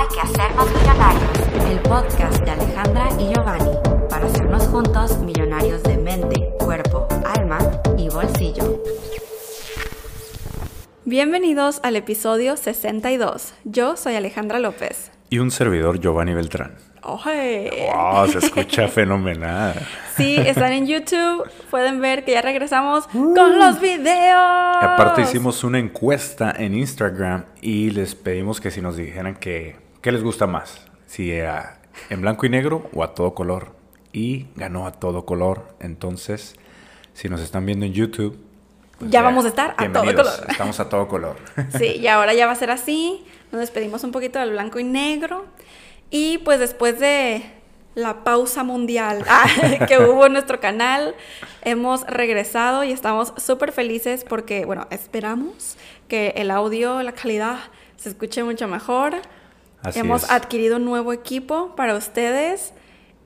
Hay que hacernos millonarios, el podcast de Alejandra y Giovanni, para hacernos juntos millonarios de mente, cuerpo, alma y bolsillo. Bienvenidos al episodio 62. Yo soy Alejandra López. Y un servidor Giovanni Beltrán. ¡Oje! ¡Wow! Se escucha fenomenal. Sí, están en YouTube. Pueden ver que ya regresamos con los videos. Aparte hicimos una encuesta en Instagram y les pedimos que si nos dijeran que qué les gusta más, si era en blanco y negro o a todo color. Y ganó a todo color. Entonces, si nos están viendo en YouTube, pues Ya vamos a estar a todo color. Estamos a todo color. Sí, y ahora ya va a ser así. Nos despedimos un poquito del blanco y negro. Y pues después de la pausa mundial ah, que hubo en nuestro canal, hemos regresado y estamos súper felices porque, bueno, esperamos que el audio, la calidad se escuche mucho mejor. Así hemos es. adquirido un nuevo equipo para ustedes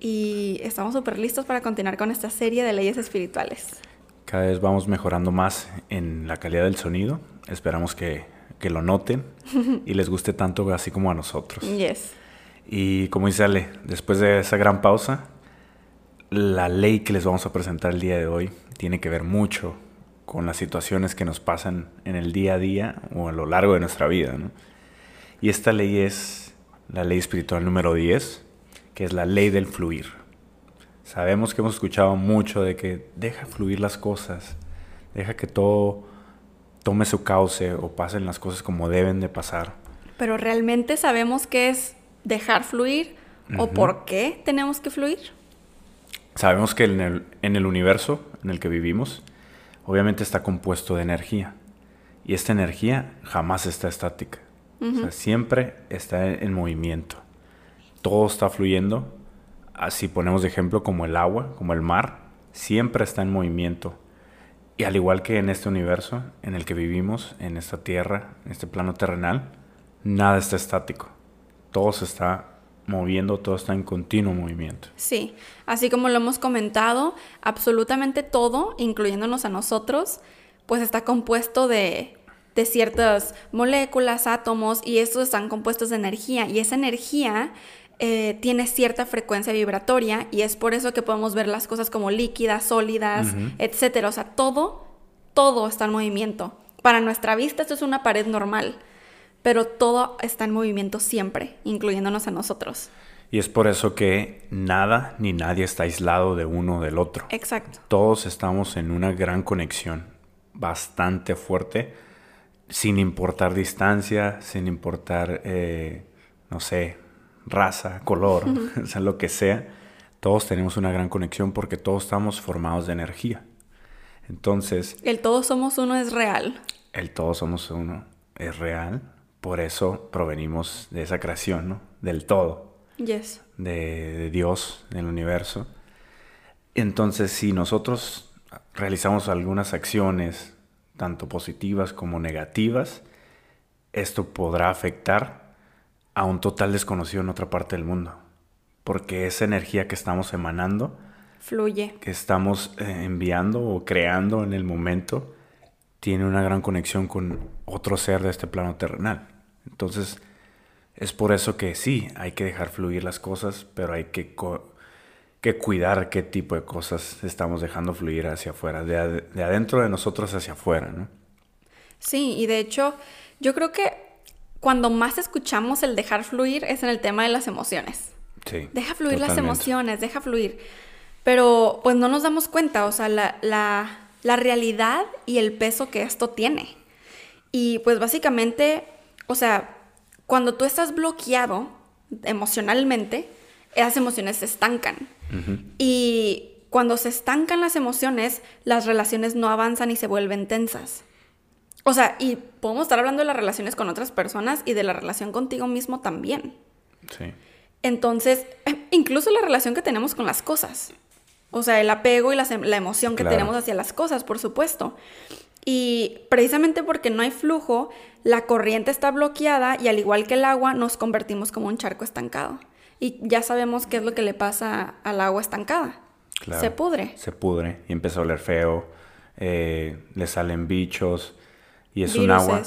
y estamos súper listos para continuar con esta serie de leyes espirituales. Cada vez vamos mejorando más en la calidad del sonido. Esperamos que, que lo noten y les guste tanto así como a nosotros. Yes. Y como dice Ale, después de esa gran pausa, la ley que les vamos a presentar el día de hoy tiene que ver mucho con las situaciones que nos pasan en el día a día o a lo largo de nuestra vida. ¿no? Y esta ley es la ley espiritual número 10, que es la ley del fluir. Sabemos que hemos escuchado mucho de que deja fluir las cosas, deja que todo tome su cauce o pasen las cosas como deben de pasar. Pero realmente sabemos qué es dejar fluir o por qué tenemos que fluir. Sabemos que en el, en el universo en el que vivimos, obviamente está compuesto de energía. Y esta energía jamás está estática. O sea, siempre está en, en movimiento. Todo está fluyendo. Así ponemos de ejemplo como el agua, como el mar, siempre está en movimiento. Y al igual que en este universo en el que vivimos, en esta tierra, en este plano terrenal, nada está estático. Todo se está moviendo, todo está en continuo movimiento. Sí, así como lo hemos comentado, absolutamente todo, incluyéndonos a nosotros, pues está compuesto de, de ciertas moléculas, átomos, y estos están compuestos de energía, y esa energía eh, tiene cierta frecuencia vibratoria, y es por eso que podemos ver las cosas como líquidas, sólidas, Ujú. etcétera. O sea, todo, todo está en movimiento. Para nuestra vista esto es una pared normal, pero todo está en movimiento siempre, incluyéndonos a nosotros. Y es por eso que nada ni nadie está aislado de uno del otro. Exacto. Todos estamos en una gran conexión, bastante fuerte, sin importar distancia, sin importar, eh, no sé, raza, color, o sea, lo que sea. Todos tenemos una gran conexión porque todos estamos formados de energía. Entonces, El todos somos uno es real. el todos somos uno es real, por eso provenimos de esa creación, ¿no? Del todo Yes. de, de Dios, del universo. Entonces, si nosotros realizamos algunas acciones, tanto positivas como negativas, esto podrá afectar a un total desconocido en otra parte del mundo. Porque esa energía que estamos emanando, Fluye. que estamos eh, enviando o creando en el momento, tiene una gran conexión con otro ser de este plano terrenal. Entonces, es por eso que sí, hay que dejar fluir las cosas, pero hay que, co- que cuidar qué tipo de cosas estamos dejando fluir hacia afuera, de, ade- de adentro de nosotros hacia afuera, ¿no? Sí, y de hecho, yo creo que cuando más escuchamos el dejar fluir es en el tema de las emociones. Sí. Deja fluir las emociones, deja fluir. Pero pues no nos damos cuenta, o sea, la, la, la realidad y el peso que esto tiene. Y pues básicamente, o sea, cuando tú estás bloqueado emocionalmente, esas emociones se estancan. Y cuando se estancan las emociones, las relaciones no avanzan y se vuelven tensas. O sea, y podemos estar hablando de las relaciones con otras personas y de la relación contigo mismo también. Sí. Entonces, incluso la relación que tenemos con las cosas. O sea, el apego y la emoción que Claro. tenemos hacia las cosas, por supuesto. Y precisamente porque no hay flujo, la corriente está bloqueada y al igual que el agua, nos convertimos como un charco estancado. Y ya sabemos qué es lo que le pasa al agua estancada. Claro. Se pudre. Se pudre y empieza a oler feo, eh, le salen bichos y es un agua.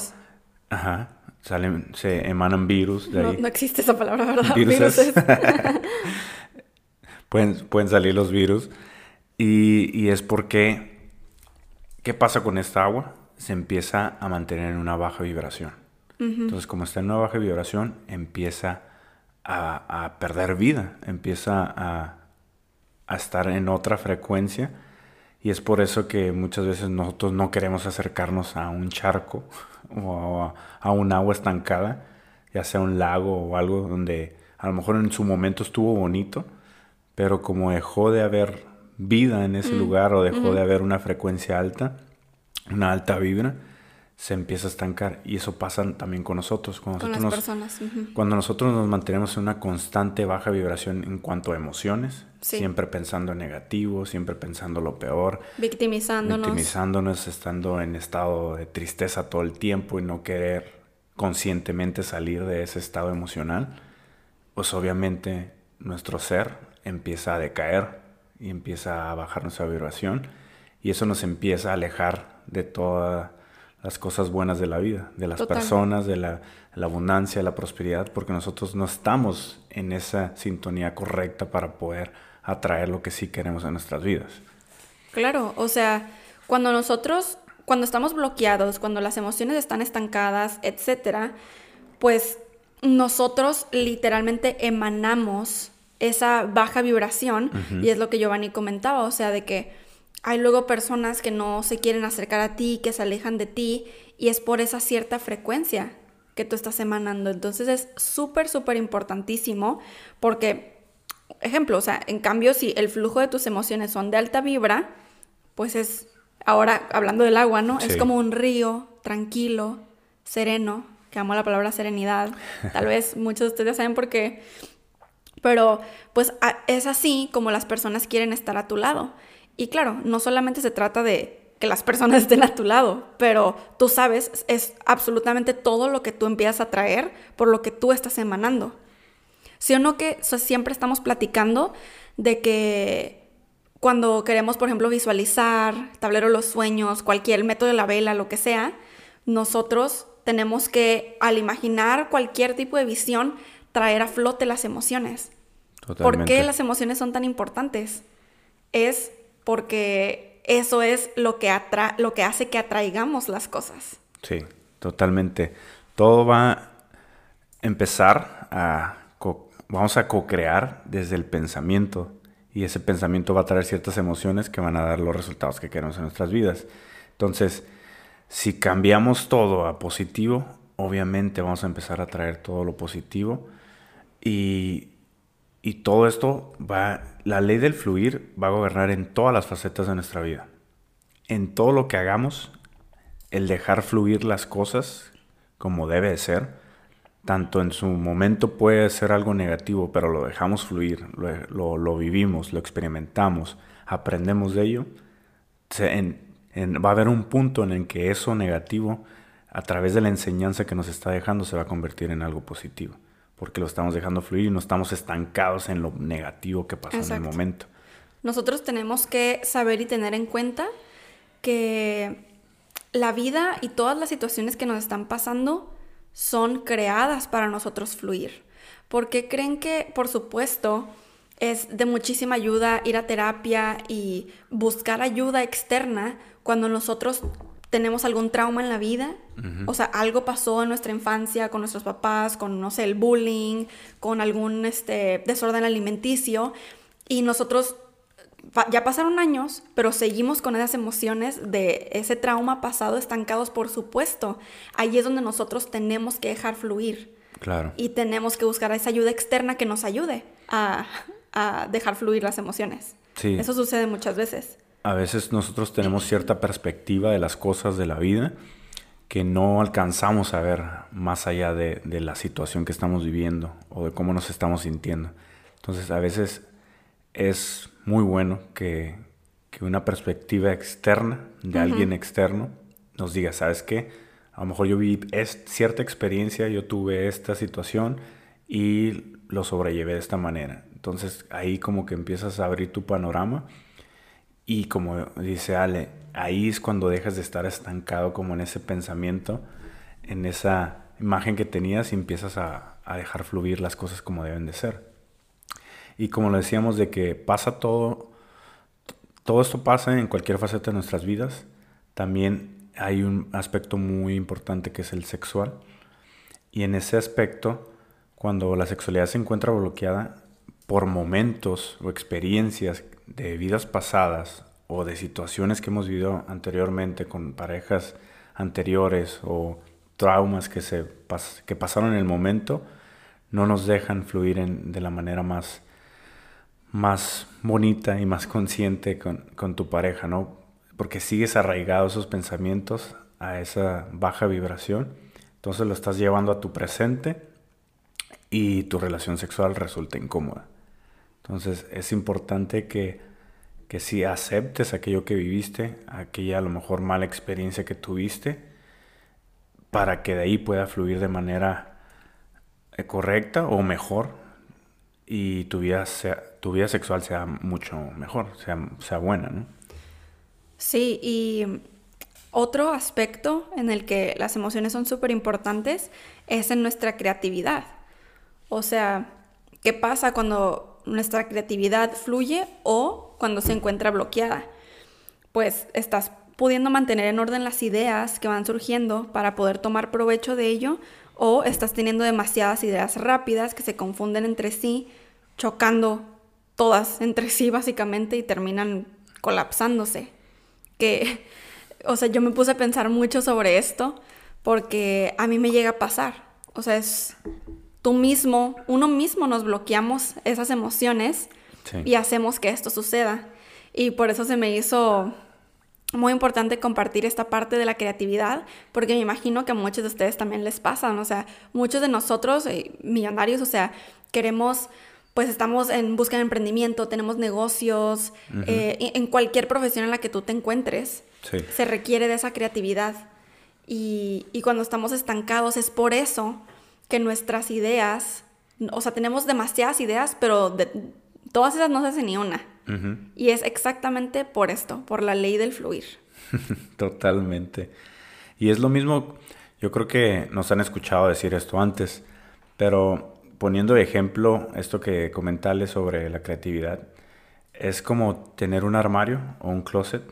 Ajá. salen, se emanan virus de no, ahí. no existe esa palabra, ¿verdad? Viruses. pueden, pueden salir los virus. Y, y es porque, ¿qué pasa con esta agua? Se empieza a mantener en una baja vibración. Entonces, como está en una baja vibración, empieza a, a perder vida, empieza a, a estar en otra frecuencia. Y es por eso que muchas veces nosotros no queremos acercarnos a un charco o a, a, un agua estancada, ya sea un lago o algo donde a lo mejor en su momento estuvo bonito, pero como dejó de haber vida en ese Mm, lugar o dejó ujú. de haber una frecuencia alta, una alta vibra, se empieza a estancar. Y eso pasa también con nosotros. Cuando Con las nosotros nos, personas. ujú. cuando nosotros nos mantenemos en una constante baja vibración en cuanto a emociones, Sí. siempre pensando en negativo, siempre pensando lo peor, Victimizándonos. victimizándonos, estando en estado de tristeza todo el tiempo y no querer conscientemente salir de ese estado emocional, pues obviamente nuestro ser empieza a decaer y empieza a bajar nuestra vibración y eso nos empieza a alejar de todas las cosas buenas de la vida, de las Total. personas, de la, la abundancia, la prosperidad, porque nosotros no estamos en esa sintonía correcta para poder atraer lo que sí queremos en nuestras vidas. Claro, o sea, cuando nosotros, cuando estamos bloqueados, cuando las emociones están estancadas, etcétera, pues nosotros literalmente emanamos esa baja vibración y es lo que Giovanni comentaba, o sea, de que hay luego personas que no se quieren acercar a ti, que se alejan de ti y es por esa cierta frecuencia que tú estás emanando. Entonces es súper, súper importantísimo porque ejemplo, o sea, en cambio, si el flujo de tus emociones son de alta vibra, pues es, ahora hablando del agua, ¿no? Es como un río tranquilo, sereno, que amo la palabra serenidad. Tal vez muchos de ustedes saben por qué. Pero pues es así como las personas quieren estar a tu lado. Y claro, no solamente se trata de que las personas estén a tu lado, pero tú sabes, es absolutamente todo lo que tú empiezas a traer por lo que tú estás emanando. ¿Sí o no que o sea, siempre estamos platicando de que cuando queremos, por ejemplo, visualizar, tablero de los sueños, cualquier método de la vela, lo que sea, nosotros tenemos que, al imaginar cualquier tipo de visión, traer a flote las emociones. ¿Por qué Totalmente. las emociones son tan importantes? Es porque eso es lo que, lo que hace que atraigamos las cosas. Sí, totalmente. Todo va a empezar a... vamos a co-crear desde el pensamiento y ese pensamiento va a traer ciertas emociones que van a dar los resultados que queremos en nuestras vidas. Entonces, si cambiamos todo a positivo, obviamente vamos a empezar a traer todo lo positivo y, y todo esto va, la ley del fluir va a gobernar en todas las facetas de nuestra vida. En todo lo que hagamos, el dejar fluir las cosas como debe de ser, tanto en su momento puede ser algo negativo, pero lo dejamos fluir, lo, lo- vivimos, lo experimentamos, aprendemos de ello, se- va a haber un punto en el que eso negativo, a través de la enseñanza que nos está dejando, se va a convertir en algo positivo, porque lo estamos dejando fluir y no estamos estancados en lo negativo que pasó en el momento. Nosotros tenemos que saber y tener en cuenta que la vida y todas las situaciones que nos están pasando son creadas para nosotros fluir. Porque creen que, por supuesto, es de muchísima ayuda ir a terapia y buscar ayuda externa cuando nosotros tenemos algún trauma en la vida, o sea, algo pasó en nuestra infancia con nuestros papás, con, no sé, el bullying, con algún este, desorden alimenticio, y nosotros ya pasaron años, pero seguimos con esas emociones de ese trauma pasado estancados, por supuesto. Ahí es donde nosotros tenemos que dejar fluir Claro. y tenemos que buscar esa ayuda externa que nos ayude a, a dejar fluir las emociones. Sí. Eso sucede muchas veces. A veces nosotros tenemos cierta perspectiva de las cosas de la vida que no alcanzamos a ver más allá de, de la situación que estamos viviendo o de cómo nos estamos sintiendo. Entonces a veces es muy bueno que, que una perspectiva externa de alguien externo nos diga, ¿sabes qué? A lo mejor yo vi es, cierta experiencia, yo tuve esta situación y lo sobrellevé de esta manera. Entonces ahí como que empiezas a abrir tu panorama y como dice Ale, ahí es cuando dejas de estar estancado como en ese pensamiento, en esa, imagen que tenías y empiezas a, dejar fluir las cosas como deben de ser. Y como lo decíamos, de que pasa todo, todo esto pasa en cualquier faceta de nuestras vidas, también hay un aspecto muy importante que es el sexual. Y en ese aspecto, cuando la sexualidad se encuentra bloqueada por momentos o experiencias de vidas pasadas o de situaciones que hemos vivido anteriormente con parejas anteriores o traumas que, se que pasaron en el momento, no nos dejan fluir de la manera más, más bonita y más consciente con, con tu pareja, ¿no? Porque sigues arraigado esos pensamientos a esa baja vibración, entonces lo estás llevando a tu presente y tu relación sexual resulta incómoda. Entonces es importante que, que si aceptes aquello que viviste, aquella a lo mejor mala experiencia que tuviste, para que de ahí pueda fluir de manera eh, correcta o mejor y tu vida, sea, tu vida sexual sea mucho mejor, sea, sea buena, ¿no? Sí, y otro aspecto en el que las emociones son súper importantes es en nuestra creatividad. O sea, ¿qué pasa cuando nuestra creatividad fluye o cuando se encuentra bloqueada. Pues estás pudiendo mantener en orden las ideas que van surgiendo para poder tomar provecho de ello o estás teniendo demasiadas ideas rápidas que se confunden entre sí, chocando todas entre sí básicamente y terminan colapsándose. Que, o sea, yo me puse a pensar mucho sobre esto porque a mí me llega a pasar. O sea, es tú mismo, uno mismo nos bloqueamos esas emociones y hacemos que esto suceda. Y por eso se me hizo muy importante compartir esta parte de la creatividad, porque me imagino que a muchos de ustedes también les pasan, o sea, muchos de nosotros, eh, millonarios, o sea, queremos, pues estamos en busca de emprendimiento, tenemos negocios, eh, en cualquier profesión en la que tú te encuentres, se requiere de esa creatividad. Y, y cuando estamos estancados es por eso que nuestras ideas, o sea, tenemos demasiadas ideas, pero de, todas esas no se hace ni una. Y es exactamente por esto, por la ley del fluir. Totalmente. Y es lo mismo, yo creo que nos han escuchado decir esto antes, pero poniendo de ejemplo esto que comentarle sobre la creatividad, es como tener un armario o un closet,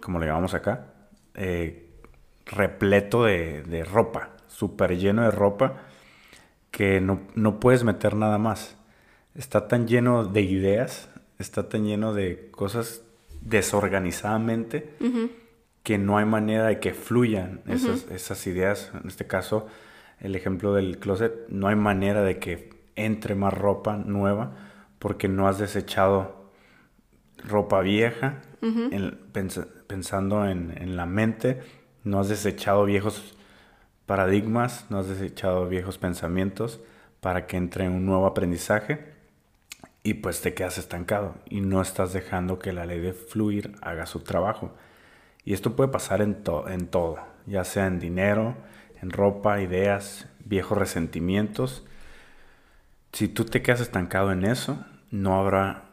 como le llamamos acá, eh, repleto de, de ropa, súper lleno de ropa que no, puedes meter nada más. Está tan lleno de ideas, está tan lleno de cosas desorganizadamente que no hay manera de que fluyan esas, esas, ideas. En este caso, el ejemplo del closet, no hay manera de que entre más ropa nueva porque no has desechado ropa vieja pensando en, en la mente, no has desechado viejos paradigmas, no has desechado viejos pensamientos para que entre un nuevo aprendizaje y pues te quedas estancado y no estás dejando que la ley de fluir haga su trabajo. Y esto puede pasar en, en todo, ya sea en dinero, en ropa, ideas, viejos resentimientos. Si tú te quedas estancado en eso, no habrá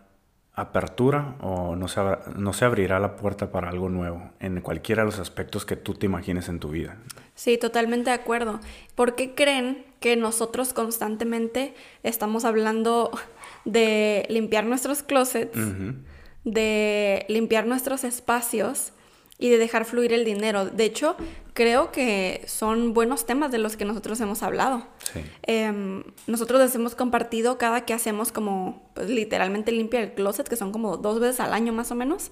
apertura o no se, no se abrirá la puerta para algo nuevo en cualquiera de los aspectos que tú te imagines en tu vida. Sí, totalmente de acuerdo. ¿Por qué creen que nosotros constantemente estamos hablando de limpiar nuestros closets, de limpiar nuestros espacios y de dejar fluir el dinero? De hecho, creo que son buenos temas de los que nosotros hemos hablado. Em, nosotros les hemos compartido cada que hacemos como pues, literalmente limpia el closet, que son como dos veces al año más o menos.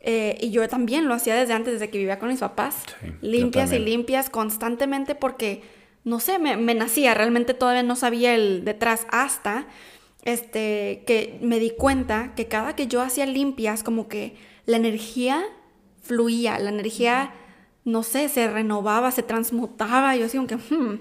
Eh, y yo también lo hacía desde antes, desde que vivía con mis papás. limpias y limpias constantemente porque, no sé, me, me, nacía. Realmente todavía no sabía el detrás hasta este, que me di cuenta que cada que yo hacía limpias, como que la energía fluía, la energía no sé, se renovaba, se transmutaba. Yo así como que, hmm.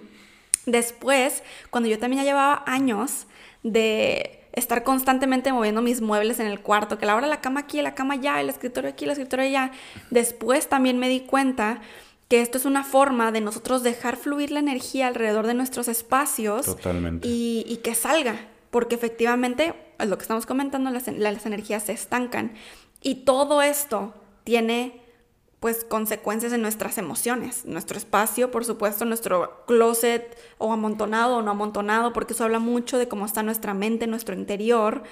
Después, cuando yo también ya llevaba años de estar constantemente moviendo mis muebles en el cuarto, que la hora la cama aquí, la cama allá, el escritorio aquí, el escritorio allá, después también me di cuenta que esto es una forma de nosotros dejar fluir la energía alrededor de nuestros espacios Totalmente. Y, que salga, porque efectivamente, lo que estamos comentando, las energías se estancan. Y todo esto tiene pues consecuencias en nuestras emociones, nuestro espacio, por supuesto, nuestro closet o amontonado o no amontonado, porque eso habla mucho de cómo está nuestra mente, nuestro interior,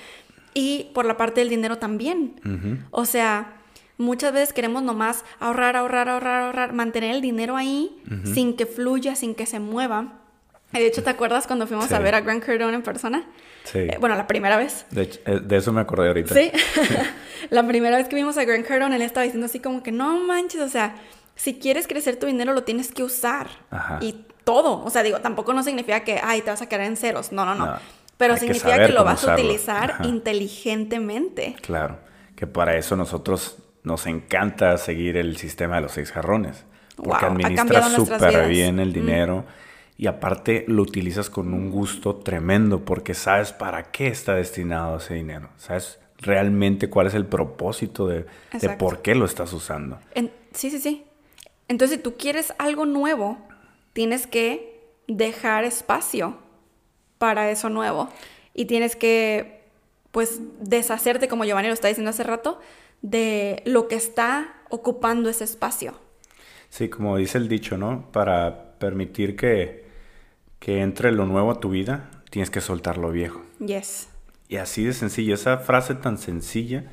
y por la parte del dinero también. O sea, muchas veces queremos nomás ahorrar, ahorrar, ahorrar, ahorrar, mantener el dinero ahí sin que fluya, sin que se mueva. De hecho, ¿te acuerdas cuando fuimos a ver a Grant Cardone en persona? Sí. Eh, bueno, la primera vez. De, eh, de, eso me acordé ahorita. Sí. la primera vez que vimos a Grant Cardone, él estaba diciendo así como que no manches, o sea, si quieres crecer tu dinero lo tienes que usar. Ajá. Y todo. O sea, digo, tampoco no significa que, ay, te vas a quedar en ceros. No, no, no. Pero significa que, lo vas a utilizar inteligentemente. Claro. Que para eso nosotros nos encanta seguir el sistema de los seis jarrones. Porque administra súper bien el mm. Y aparte lo utilizas con un gusto tremendo porque sabes para qué está destinado ese dinero. Sabes realmente cuál es el propósito de, por qué lo estás usando. sí, sí, sí. Entonces, si tú quieres algo nuevo, tienes que dejar espacio para eso nuevo. Y tienes que, pues, deshacerte, como Giovanni lo está diciendo hace rato, de lo que está ocupando ese espacio. Sí, como dice el dicho, ¿no? Para permitir que que entre lo nuevo a tu vida, tienes que soltar lo viejo. Yes. Y así de sencillo, esa frase tan sencilla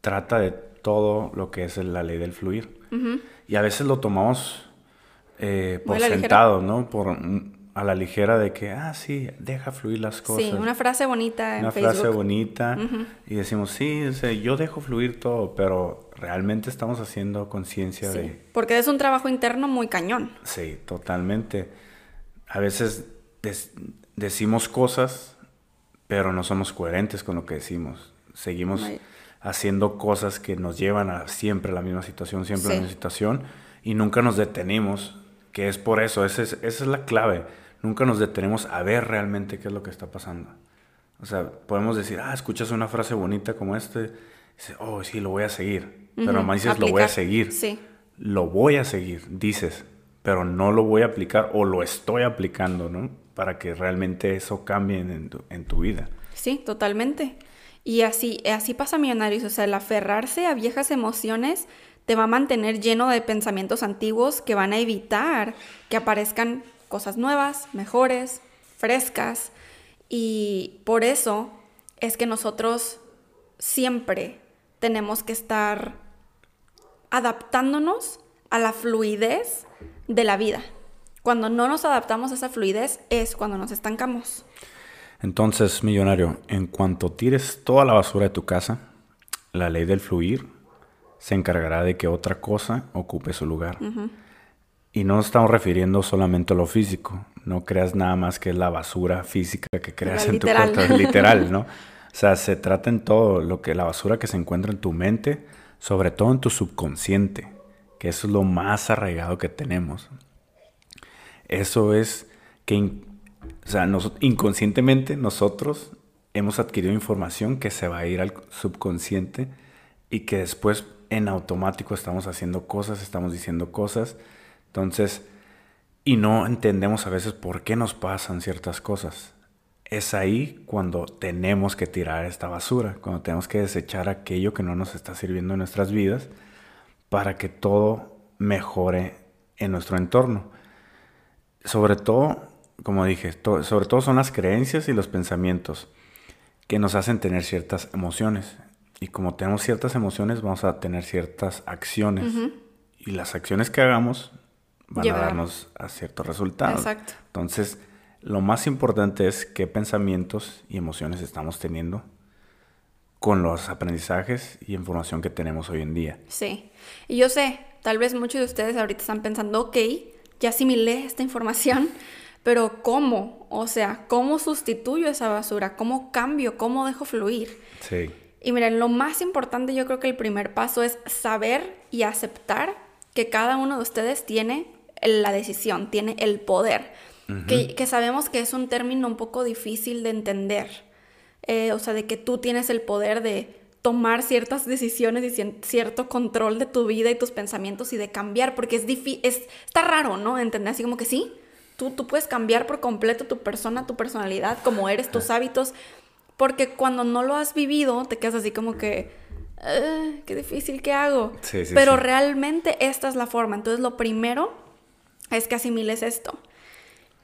trata de todo lo que es la ley del fluir. Y a veces lo tomamos eh, por sentado, ¿no? Por, a la ligera de que, ah, sí, deja fluir las cosas. Sí, una frase bonita en Una frase bonita. Y decimos, sí, yo dejo fluir todo, pero realmente estamos haciendo conciencia sí, de... Porque es un trabajo interno muy cañón. Sí, totalmente a veces decimos cosas, pero no somos coherentes con lo que decimos. Seguimos haciendo cosas que nos llevan a siempre la misma situación, siempre la misma situación, y nunca nos detenemos, que es por eso, esa es, esa es la clave. Nunca nos detenemos a ver realmente qué es lo que está pasando. O sea, podemos decir, ah, escuchas una frase bonita como este, dices, oh, sí, lo voy a seguir. Pero nomás dices, lo voy a seguir. Sí. Lo voy a seguir, dices pero no lo voy a aplicar o lo estoy aplicando, ¿no? Para que realmente eso cambie en tu, en tu vida. Sí, totalmente. Y así, así pasa, millonarios. O sea, el aferrarse a viejas emociones te va a mantener lleno de pensamientos antiguos que van a evitar que aparezcan cosas nuevas, mejores, frescas. Y por eso es que nosotros siempre tenemos que estar adaptándonos a la fluidez de la vida. Cuando no nos adaptamos a esa fluidez es cuando nos estancamos. Entonces, millonario, en cuanto tires toda la basura de tu casa, la ley del fluir se encargará de que otra cosa ocupe su lugar. Y no estamos refiriendo solamente a lo físico. No creas nada más que es la basura física que creas en tu cuerpo. Literal, ¿no? O sea, se trata en todo lo que la basura que se encuentra en tu mente, sobre todo en tu subconsciente que eso es lo más arraigado que tenemos. Eso es que o sea, inconscientemente nosotros hemos adquirido información que se va a ir al subconsciente y que después en automático estamos haciendo cosas, estamos diciendo cosas. Entonces, y no entendemos a veces por qué nos pasan ciertas cosas. Es ahí cuando tenemos que tirar esta basura, cuando tenemos que desechar aquello que no nos está sirviendo en nuestras vidas para que todo mejore en nuestro entorno. Sobre todo, como dije, sobre todo son las creencias y los pensamientos que nos hacen tener ciertas emociones. Y como tenemos ciertas emociones, vamos a tener ciertas acciones. Y las acciones que hagamos van a darnos a ciertos resultados. Exacto. Entonces, lo más importante es qué pensamientos y emociones estamos teniendo con los aprendizajes y información que tenemos hoy en día. Sí, y yo sé, tal vez muchos de ustedes ahorita están pensando, ok, ya asimilé esta información, pero ¿cómo? O sea, ¿cómo sustituyo esa basura? ¿Cómo cambio? ¿Cómo dejo fluir? Sí. Y miren, lo más importante yo creo que el primer paso es saber y aceptar que cada uno de ustedes tiene la decisión, tiene el poder, que, que sabemos que es un término un poco difícil de entender eh, o sea, de que tú tienes el poder de tomar ciertas decisiones y cierto control de tu vida y tus pensamientos y de cambiar, porque es difícil, es, está raro, ¿no? Entender así como que sí, tú, tú puedes cambiar por completo tu persona, tu personalidad, como eres, tus hábitos, porque cuando no lo has vivido, te quedas así como que, "Ah, qué difícil, ¿qué hago? Sí, sí, Pero sí. realmente esta es la forma. Entonces lo primero es que asimiles esto.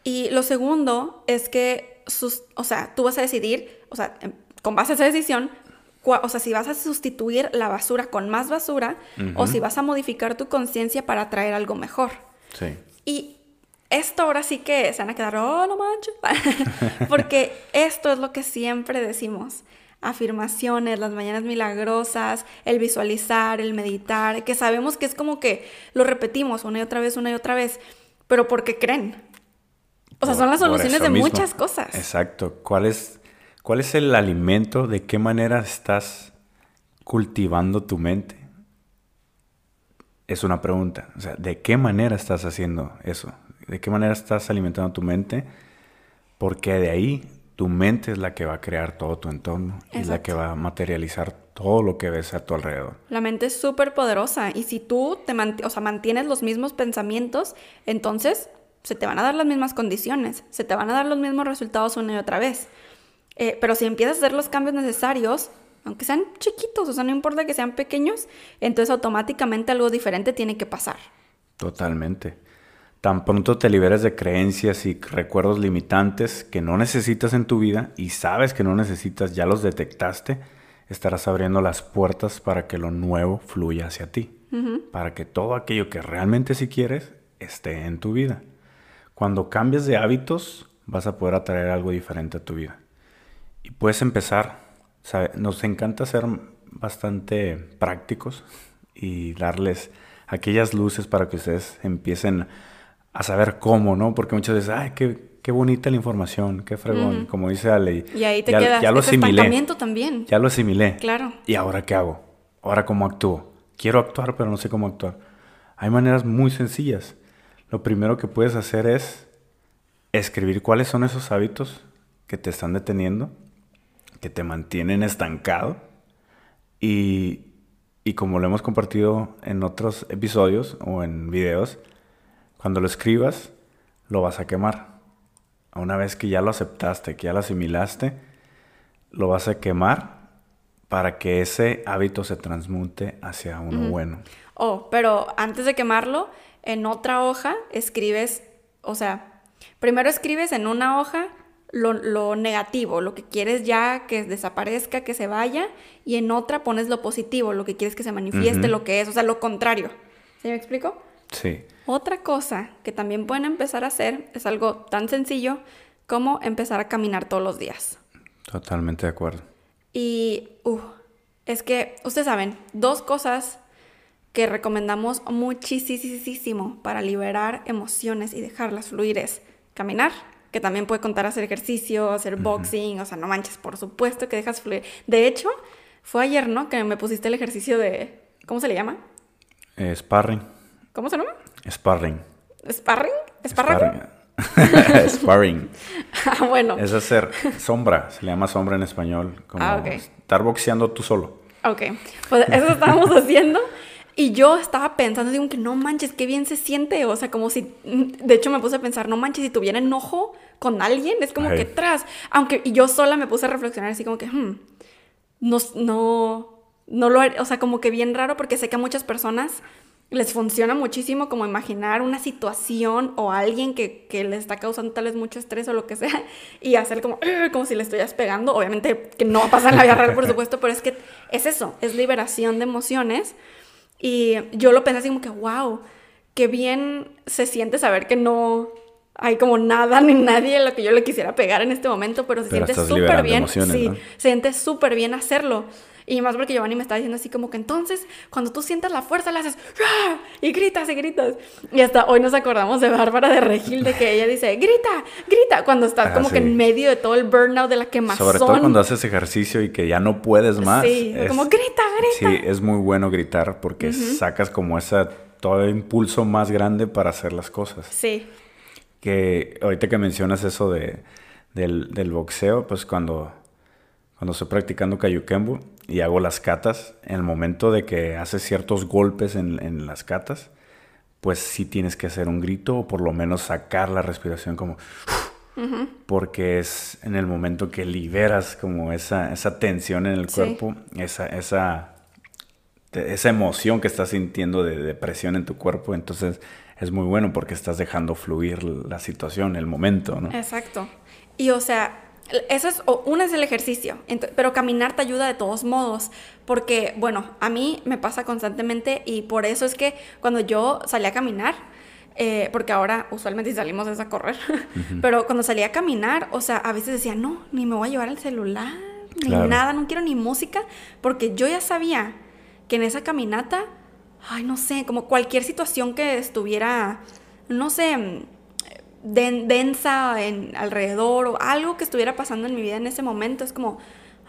Y lo segundo es que, sus- o sea, tú vas a decidir, o sea, em- con base a esa decisión, o sea, si vas a sustituir la basura con más basura o si vas a modificar tu conciencia para traer algo mejor. Sí. Y esto ahora sí que se van a quedar, oh, no manches. Porque esto es lo que siempre decimos. Afirmaciones, las mañanas milagrosas, el visualizar, el meditar, que sabemos que es como que lo repetimos una y otra vez, una y otra vez, pero porque creen. O sea, Por- son las soluciones de mismo. muchas cosas. Exacto. ¿Cuál es, ¿Cuál es el alimento? ¿De qué manera estás cultivando tu mente? Es una pregunta. O sea, ¿de qué manera estás haciendo eso? ¿De qué manera estás alimentando tu mente? Porque de ahí tu mente es la que va a crear todo tu entorno y la Exacto. que va a materializar todo lo que ves a tu alrededor. La mente es súper poderosa y si tú te o sea, mantienes los mismos pensamientos, entonces se te van a dar las mismas condiciones, se te van a dar los mismos resultados una y otra vez. Eh, pero si empiezas a hacer los cambios necesarios, aunque sean chiquitos, o sea, no importa que sean pequeños, entonces automáticamente algo diferente tiene que pasar. Totalmente. Tan pronto te liberes de creencias y recuerdos limitantes que no necesitas en tu vida y sabes que no necesitas, ya los detectaste, estarás abriendo las puertas para que lo nuevo fluya hacia ti. Para que todo aquello que realmente si quieres esté en tu vida. Cuando cambies de hábitos, vas a poder atraer algo diferente a tu vida. Y puedes empezar, ¿sabe? nos encanta ser bastante prácticos y darles aquellas luces para que ustedes empiecen a saber cómo, ¿no? Porque muchas veces, ay, qué, qué bonita la información, qué fregón, como dice Ale. Y ahí te ya, quedas. Ya lo Ese asimilé. también. Ya lo asimilé. Claro. ¿Y ahora qué hago? ¿Ahora cómo actúo? Quiero actuar, pero no sé cómo actuar. Hay maneras muy sencillas. Lo primero que puedes hacer es escribir cuáles son esos hábitos que te están deteniendo, que te mantienen estancado. Y, y como lo hemos compartido en otros episodios o en videos, cuando lo escribas, lo vas a quemar. Una vez que ya lo aceptaste, que ya lo asimilaste, lo vas a quemar para que ese hábito se transmute hacia uno bueno. Oh, pero antes de quemarlo, en otra hoja escribes, o sea, primero escribes en una hoja lo, lo negativo, lo que quieres ya que desaparezca, que se vaya, y en otra pones lo positivo, lo que quieres que se manifieste, lo que es, o sea, lo contrario. ¿Sí me explico? Sí, Otra cosa que también pueden empezar a hacer es algo tan sencillo como empezar a caminar todos los días. totalmente de acuerdo. Y uh, es que, ustedes saben, dos cosas que recomendamos muchísimo para liberar emociones y dejarlas fluir es caminar, que también puede contar hacer ejercicio, hacer boxing, o sea, no manches, por supuesto que dejas fluir. De hecho, fue ayer, ¿no? Que me pusiste el ejercicio de, ¿cómo se le llama? Eh, sparring. ¿Cómo se llama? Sparring. ¿Sparring? Sparring. Sparring. Ah, bueno. Es hacer sombra, se le llama sombra en español, como Ah, estar boxeando tú solo. Ok, pues eso estábamos haciendo y yo estaba pensando, digo que no manches, qué bien se siente, o sea, como si, de hecho me puse a pensar, no manches, si tuviera enojo con alguien, es como que tras, aunque, y yo sola me puse a reflexionar así como que, hmm, no, no, no lo, o sea, como que bien raro porque sé que a muchas personas les funciona muchísimo como imaginar una situación o alguien que, que le está causando tal vez mucho estrés o lo que sea y hacer como, como si le estuvieras pegando. Obviamente que no va a pasar en la vida real, por supuesto, pero es que es eso, es liberación de emociones. Y yo lo pensé así como que, wow, qué bien se siente saber que no hay como nada ni nadie a lo que yo le quisiera pegar en este momento, pero se Pero siente súper bien. sí, ¿no? se siente súper bien hacerlo. Y más porque Giovanni me estaba diciendo así como que entonces, cuando tú sientas la fuerza, le haces ¡Ah! y gritas y gritas. Y hasta hoy nos acordamos de Bárbara de Regil, de que ella dice, grita, grita, cuando estás Ah, como que en medio de todo el burnout, de la quemazón. Sobre todo cuando haces ejercicio y que ya no puedes más. Sí, como grita, grita. Sí, es muy bueno gritar porque sacas como esa todo el impulso más grande para hacer las cosas. Sí, Que ahorita que mencionas eso de, del, del boxeo, pues cuando, cuando estoy practicando Kayukembu y hago las catas, en el momento de que haces ciertos golpes en, en las catas, pues sí tienes que hacer un grito o por lo menos sacar la respiración como... Porque es en el momento que liberas como esa, esa tensión en el Sí. cuerpo, esa, esa esa emoción que estás sintiendo de depresión en tu cuerpo, entonces es muy bueno porque estás dejando fluir la situación, el momento, ¿no? Exacto. Y o sea, eso es, uno es el ejercicio, pero caminar te ayuda de todos modos, porque, bueno, a mí me pasa constantemente y por eso es que cuando yo salí a caminar, eh, porque ahora usualmente salimos es a correr, pero cuando salía a caminar, o sea, a veces decía, no, ni me voy a llevar el celular, ni nada, no quiero ni música, porque yo ya sabía que en esa caminata, ay, no sé, como cualquier situación que estuviera, no sé, densa en alrededor o algo que estuviera pasando en mi vida en ese momento, es como,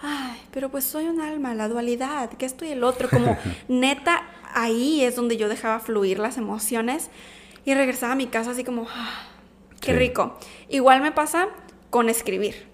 ay, pero pues soy un alma, la dualidad, que esto y el otro, como neta, ahí es donde yo dejaba fluir las emociones y regresaba a mi casa así como, ah, qué rico. Igual me pasa con escribir.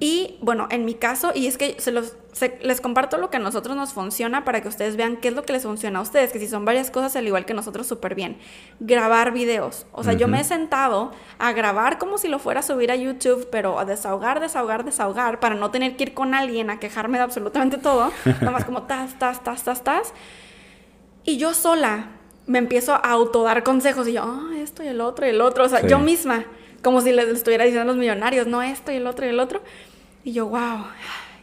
Y bueno, en mi caso, y es que se los, les comparto lo que a nosotros nos funciona para que ustedes vean qué es lo que les funciona a ustedes, que si son varias cosas, al igual que nosotros, súper bien. Grabar videos. O sea, yo me he sentado a grabar como si lo fuera a subir a YouTube, pero a desahogar, desahogar, desahogar, para no tener que ir con alguien a quejarme de absolutamente todo. Nada más como tas, tas, tas, tas, tas. Y yo sola me empiezo a autodar consejos y yo, ah, esto y el otro y el otro. O sea, yo misma como si les estuviera diciendo a los millonarios, no esto y el otro y el otro. Y yo, wow,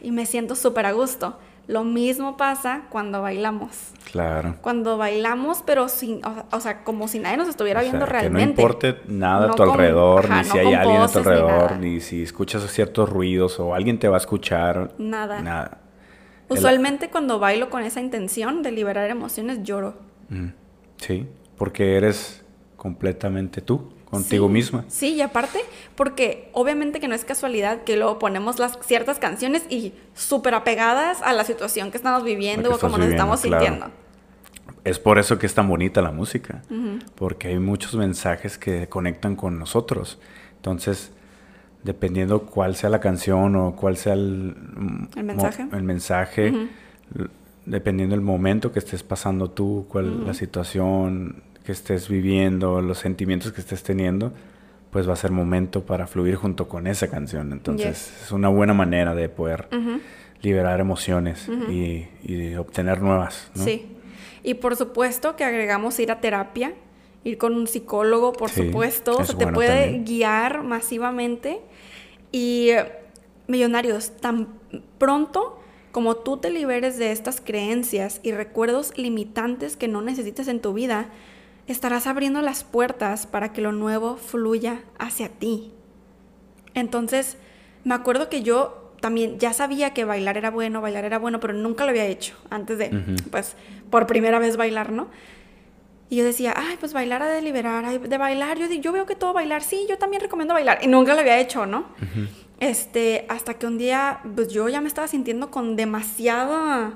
y me siento súper a gusto. Lo mismo pasa cuando bailamos. Claro. Cuando bailamos, pero sin, o, sea, como si nadie nos estuviera viendo realmente. Que no importe nada a tu alrededor, ni si hay alguien a tu alrededor, ni, si escuchas ciertos ruidos o alguien te va a escuchar. Nada. Nada. Usualmente cuando bailo con esa intención de liberar emociones, lloro. Mm, sí, porque eres completamente tú contigo misma. Sí, y aparte, porque obviamente que no es casualidad que luego ponemos las ciertas canciones y súper apegadas a la situación que estamos viviendo o como nos estamos sintiendo. Es por eso que es tan bonita la música, porque hay muchos mensajes que conectan con nosotros. Entonces, dependiendo cuál sea la canción o cuál sea el, mensaje, el mensaje dependiendo del momento que estés pasando tú, cuál la situación, que estés viviendo, los sentimientos que estés teniendo, pues va a ser momento para fluir junto con esa canción. Entonces es una buena manera de poder liberar emociones y, obtener nuevas. Sí. Y por supuesto que agregamos ir a terapia, ir con un psicólogo, por supuesto, o sea, te puede guiar masivamente. Y millonarios, tan pronto como tú te liberes de estas creencias y recuerdos limitantes que no necesitas en tu vida, estarás abriendo las puertas para que lo nuevo fluya hacia ti. Entonces, me acuerdo que yo también ya sabía que bailar era bueno, bailar era bueno, pero nunca lo había hecho antes de, pues, por primera vez bailar, ¿no? Y yo decía, ay, pues bailar a de liberar, de bailar, yo, yo veo que todo bailar, sí, yo también recomiendo bailar. Y nunca lo había hecho, ¿no? Este, hasta que un día, pues yo ya me estaba sintiendo con demasiada,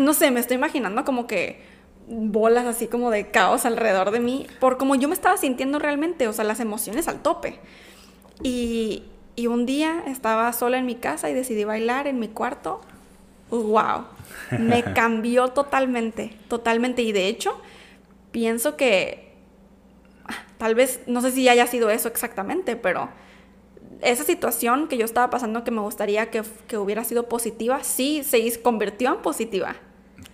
no sé, me estoy imaginando como que bolas así como de caos alrededor de mí, por como yo me estaba sintiendo realmente, o sea, las emociones al tope. Y, y un día estaba sola en mi casa y decidí bailar en mi cuarto. ¡Wow! Me cambió totalmente, totalmente. Y de hecho, pienso que ah, tal vez, no sé si haya sido eso exactamente, pero esa situación que yo estaba pasando que me gustaría que, que hubiera sido positiva, sí se convirtió en positiva.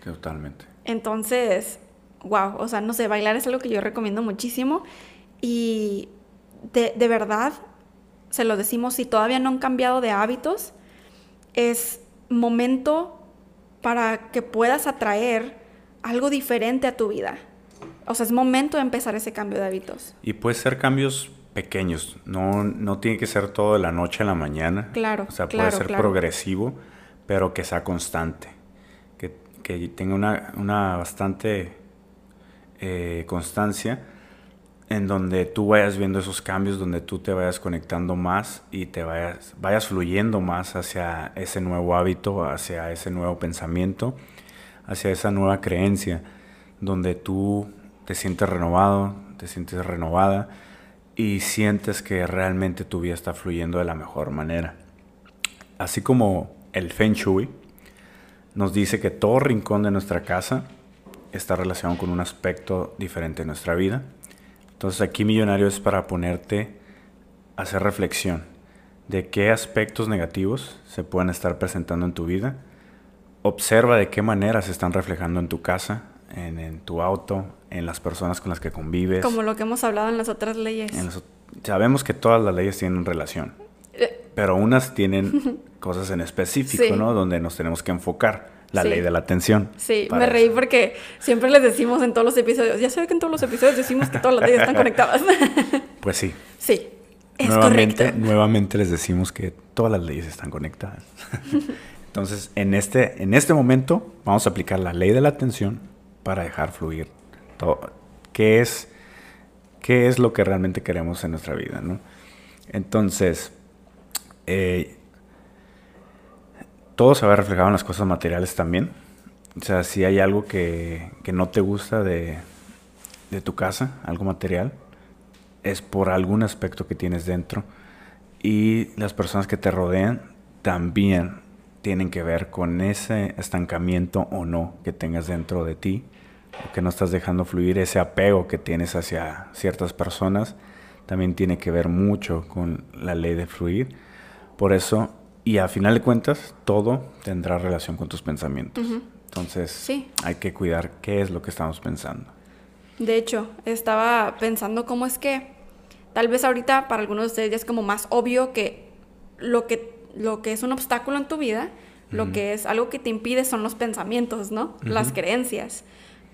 Totalmente. Entonces, wow, o sea, no sé, bailar es algo que yo recomiendo muchísimo y de, de verdad, se lo decimos, si todavía no han cambiado de hábitos, es momento para que puedas atraer algo diferente a tu vida. O sea, es momento de empezar ese cambio de hábitos. Y puede ser cambios pequeños, no, no tiene que ser todo de la noche a la mañana. Claro. O sea, puede ser progresivo, pero que sea constante que tenga una, bastante eh, constancia en donde tú vayas viendo esos cambios, donde tú te vayas conectando más y te vayas, vayas fluyendo más hacia ese nuevo hábito, hacia ese nuevo pensamiento, hacia esa nueva creencia, donde tú te sientes renovado, te sientes renovada y sientes que realmente tu vida está fluyendo de la mejor manera. Así como el Feng Shui, nos dice que todo rincón de nuestra casa está relacionado con un aspecto diferente de nuestra vida. Entonces aquí Millonario es para ponerte a hacer reflexión de qué aspectos negativos se pueden estar presentando en tu vida observa de qué manera se están reflejando en tu casa, en, tu auto, en las personas con las que convives. Como lo que hemos hablado en las otras leyes. sabemos que todas las leyes tienen relación. Pero unas tienen cosas en específico, ¿no? Donde nos tenemos que enfocar. La ley de la atención. Sí, me reí porque siempre les decimos en todos los episodios, ya sé que en todos los episodios decimos que todas las leyes están conectadas. pues sí. Sí. Es nuevamente, nuevamente les decimos que todas las leyes están conectadas. Entonces, en este, en este momento vamos a aplicar la ley de la atención para dejar fluir todo. ¿Qué es, qué es lo que realmente queremos en nuestra vida? ¿no? Entonces, eh, todo se va reflejado en las cosas materiales también. O sea, si hay algo que, que no te gusta de, de, tu casa, algo material, es por algún aspecto que tienes dentro. Y las personas que te rodean también tienen que ver con ese estancamiento o no que tengas dentro de ti, que no estás dejando fluir, ese apego que tienes hacia ciertas personas, también tiene que ver mucho con la ley de fluir. Por eso y a final de cuentas, todo tendrá relación con tus pensamientos. Entonces, hay que cuidar qué es lo que estamos pensando. De hecho, estaba pensando cómo es que tal vez ahorita para algunos de ustedes ya es como más obvio que lo que, lo que es un obstáculo en tu vida, lo que es algo que te impide son los pensamientos, ¿no? Las creencias.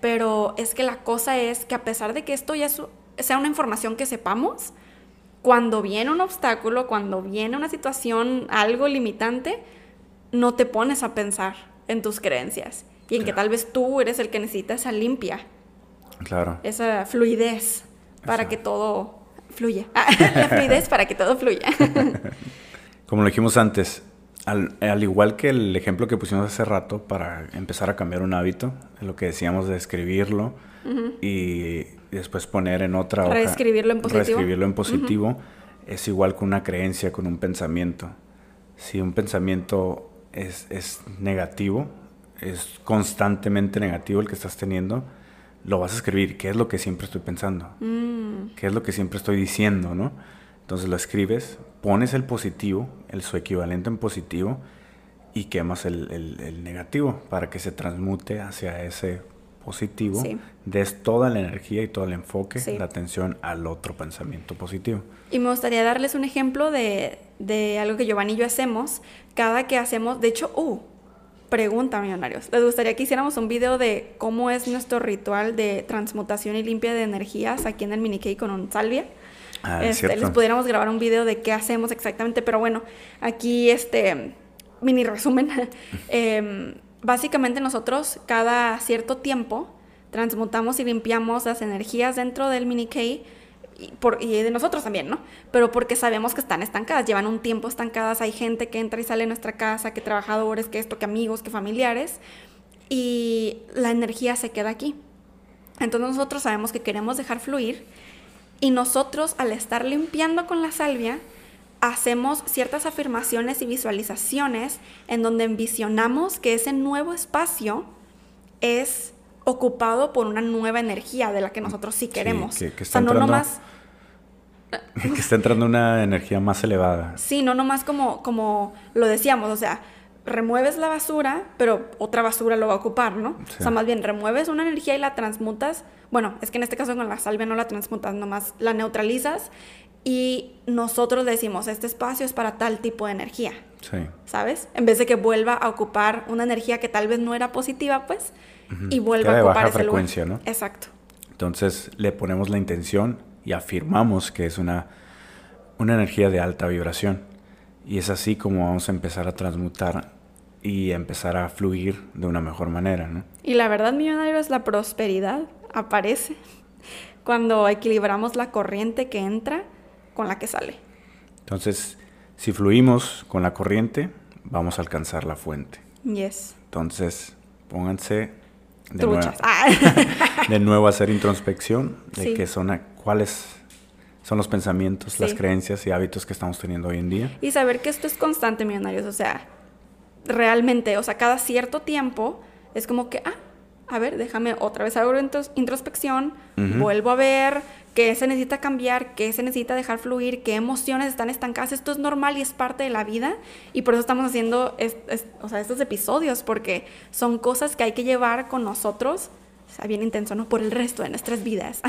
Pero es que la cosa es que a pesar de que esto ya sea una información que sepamos, cuando viene un obstáculo, cuando viene una situación, algo limitante, no te pones a pensar en tus creencias y en que tal vez tú eres el que necesita esa limpia. Claro. Esa fluidez para que todo fluya. la fluidez para que todo fluya. Como lo dijimos antes, al, igual que el ejemplo que pusimos hace rato para empezar a cambiar un hábito, lo que decíamos de escribirlo y después poner en otra hoja. Reescribirlo en positivo. Reescribirlo en positivo es igual con una creencia, con un pensamiento. Si un pensamiento es, es, negativo, es constantemente negativo el que estás teniendo, lo vas a escribir. ¿Qué es lo que siempre estoy pensando? Mm. ¿Qué es lo que siempre estoy diciendo? ¿no? Entonces lo escribes, pones el positivo, el su equivalente en positivo, y quemas el, el, el negativo para que se transmute hacia ese positivo, des toda la energía y todo el enfoque, la atención al otro pensamiento positivo. Y me gustaría darles un ejemplo de, de, algo que Giovanni y yo hacemos. Cada que hacemos, de hecho, uh, pregunta, millonarios. ¿Les gustaría que hiciéramos un video de cómo es nuestro ritual de transmutación y limpia de energías aquí en el Mini con un salvia? Ah, este, les pudiéramos grabar un video de qué hacemos exactamente, pero bueno, aquí este mini resumen. eh, básicamente nosotros cada cierto tiempo transmutamos y limpiamos las energías dentro del mini K y, de nosotros también, ¿no? Pero porque sabemos que están estancadas, llevan un tiempo estancadas, hay gente que entra y sale de nuestra casa, que trabajadores, que esto, que amigos, que familiares, y la energía se queda aquí. Entonces nosotros sabemos que queremos dejar fluir y nosotros al estar limpiando con la salvia, hacemos ciertas afirmaciones y visualizaciones en donde envisionamos que ese nuevo espacio es ocupado por una nueva energía de la que nosotros sí queremos. que, está entrando, que está entrando una energía más elevada. Sí, no nomás como, como lo decíamos, o sea, remueves la basura, pero otra basura lo va a ocupar, ¿no? O sea, más bien remueves una energía y la transmutas. Bueno, es que en este caso con la salvia no la transmutas, nomás la neutralizas y nosotros decimos, este espacio es para tal tipo de energía. Sí. ¿Sabes? En vez de que vuelva a ocupar una energía que tal vez no era positiva, pues, y vuelva a ocupar baja frecuencia, ¿no? Exacto. Entonces le ponemos la intención y afirmamos que es una, una energía de alta vibración. Y es así como vamos a empezar a transmutar y empezar a fluir de una mejor manera, ¿no? Y la verdad, millonario, es la prosperidad aparece cuando equilibramos la corriente que entra con la que sale. Entonces, si fluimos con la corriente, vamos a alcanzar la fuente. Yes. Entonces, pónganse de, nuevo, de nuevo a hacer introspección de qué son, cuáles son los pensamientos, las creencias y hábitos que estamos teniendo hoy en día. Y saber que esto es constante, millonarios. O sea, realmente, o sea, cada cierto tiempo es como que, ah, a ver, déjame otra vez hago introspección, vuelvo a ver qué se necesita cambiar, qué se necesita dejar fluir, qué emociones están estancadas. Esto es normal y es parte de la vida y por eso estamos haciendo o sea, estos episodios, porque son cosas que hay que llevar con nosotros, o sea, bien intenso, ¿no? Por el resto de nuestras vidas.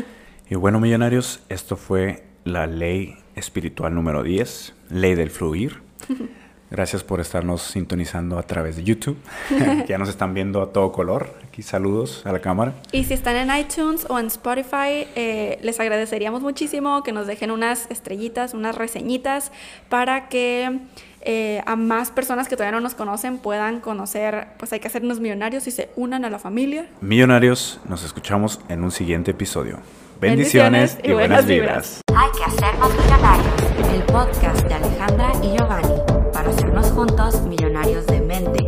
y bueno, millonarios, esto fue la ley espiritual número 10, ley del fluir. Gracias por estarnos sintonizando a través de YouTube. ya nos están viendo a todo color. Aquí saludos a la cámara. Y si están en iTunes o en Spotify, eh, les agradeceríamos muchísimo que nos dejen unas estrellitas, unas reseñitas para que eh, a más personas que todavía no nos conocen puedan conocer, pues hay que hacernos millonarios y se unan a la familia. Millonarios, nos escuchamos en un siguiente episodio. Bendiciones, y, buenas, vibras. Hay que hacernos millonarios. El podcast de Alejandro millonarios de mente.